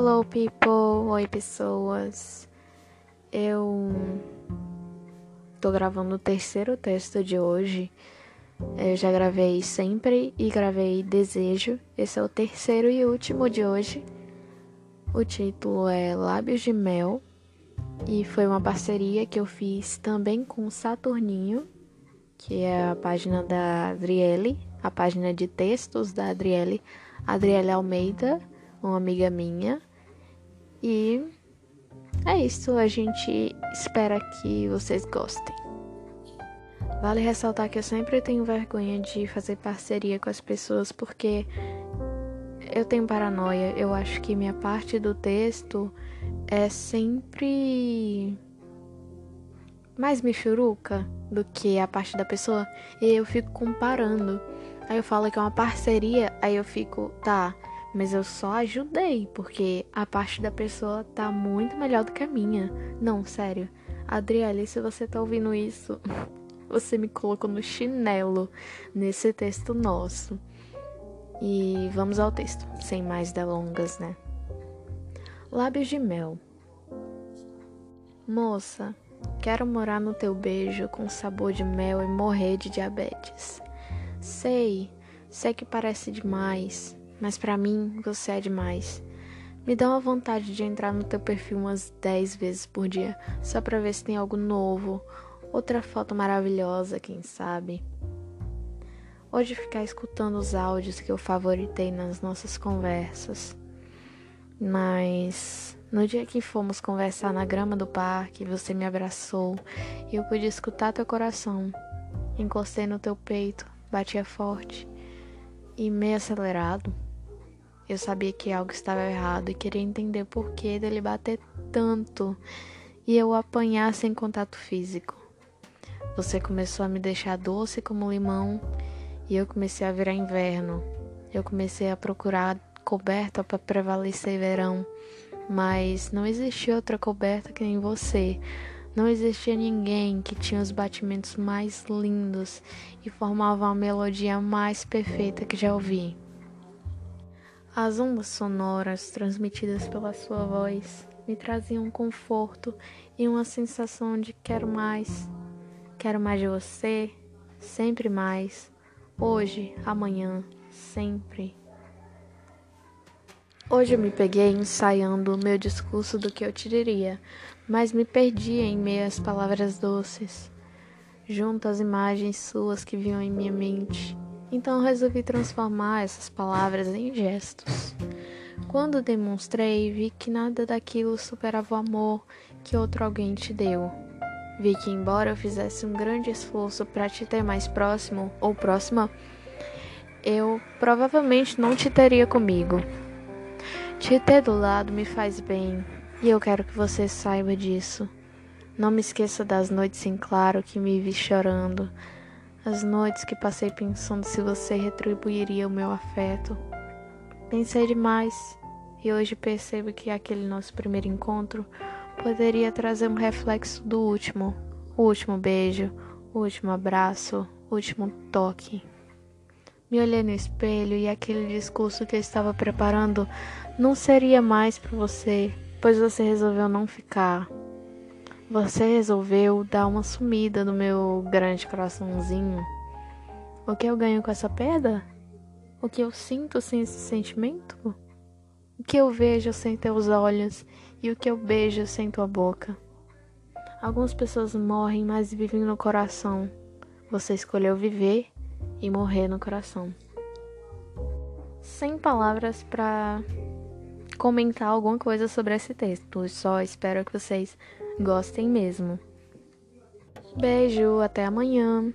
Hello, people! Oi, pessoas! Eu tô gravando o terceiro texto de hoje. Eu já gravei sempre e gravei Desejo. Esse é o terceiro e último de hoje. O título é Lábios de Mel e foi uma parceria que eu fiz também com Saturninho, que é a página da Adriele, a página de textos da Adriele, Adriele Almeida uma amiga minha. E é isso, a gente espera que vocês gostem. Vale ressaltar que eu sempre tenho vergonha de fazer parceria com as pessoas porque eu tenho paranoia. Eu acho que minha parte do texto é sempre mais michuruca do que a parte da pessoa. E eu fico comparando. Aí eu falo que é uma parceria, aí eu fico, tá, mas eu só ajudei, porque a parte da pessoa tá muito melhor do que a minha. Não, sério. Adriele, se você tá ouvindo isso, você me colocou no chinelo nesse texto nosso. E vamos ao texto, sem mais delongas, né? Lábios de mel. Moça, quero morar no teu beijo com sabor de mel e morrer de diabetes. Sei, sei que parece demais, mas para mim você é demais. Me dá uma vontade de entrar no teu perfil umas 10 vezes por dia, só pra ver se tem algo novo, outra foto maravilhosa, quem sabe. Hoje ficar escutando os áudios que eu favoritei nas nossas conversas. Mas no dia que fomos conversar na grama do parque, você me abraçou e eu pude escutar teu coração. Encostei no teu peito, batia forte e meio acelerado. Eu sabia que algo estava errado e queria entender por que dele bater tanto e eu apanhar sem contato físico. Você começou a me deixar doce como limão e eu comecei a virar inverno. Eu comecei a procurar coberta para prevalecer verão, mas não existia outra coberta que nem você. Não existia ninguém que tinha os batimentos mais lindos e formava a melodia mais perfeita que já ouvi. As ondas sonoras transmitidas pela sua voz me traziam conforto e uma sensação de quero mais. Quero mais de você, sempre mais. Hoje, amanhã, sempre. Hoje eu me peguei ensaiando o meu discurso do que eu te diria, mas me perdi em meio às palavras doces, junto às imagens suas que vinham em minha mente. Então resolvi transformar essas palavras em gestos. Quando demonstrei, vi que nada daquilo superava o amor que outro alguém te deu. Vi que, embora eu fizesse um grande esforço para te ter mais próximo ou próxima, eu provavelmente não te teria comigo. Te ter do lado me faz bem e eu quero que você saiba disso. Não me esqueça das noites em claro que me vi chorando as noites que passei pensando se você retribuiria o meu afeto. Pensei demais e hoje percebo que aquele nosso primeiro encontro poderia trazer um reflexo do último, o último beijo, o último abraço, o último toque. Me olhei no espelho e aquele discurso que eu estava preparando não seria mais para você, pois você resolveu não ficar. Você resolveu dar uma sumida no meu grande coraçãozinho. O que eu ganho com essa perda? O que eu sinto sem esse sentimento? O que eu vejo sem teus olhos e o que eu beijo sem tua boca? Algumas pessoas morrem, mas vivem no coração. Você escolheu viver e morrer no coração. Sem palavras para comentar alguma coisa sobre esse texto. Só espero que vocês Gostem mesmo. Beijo, até amanhã.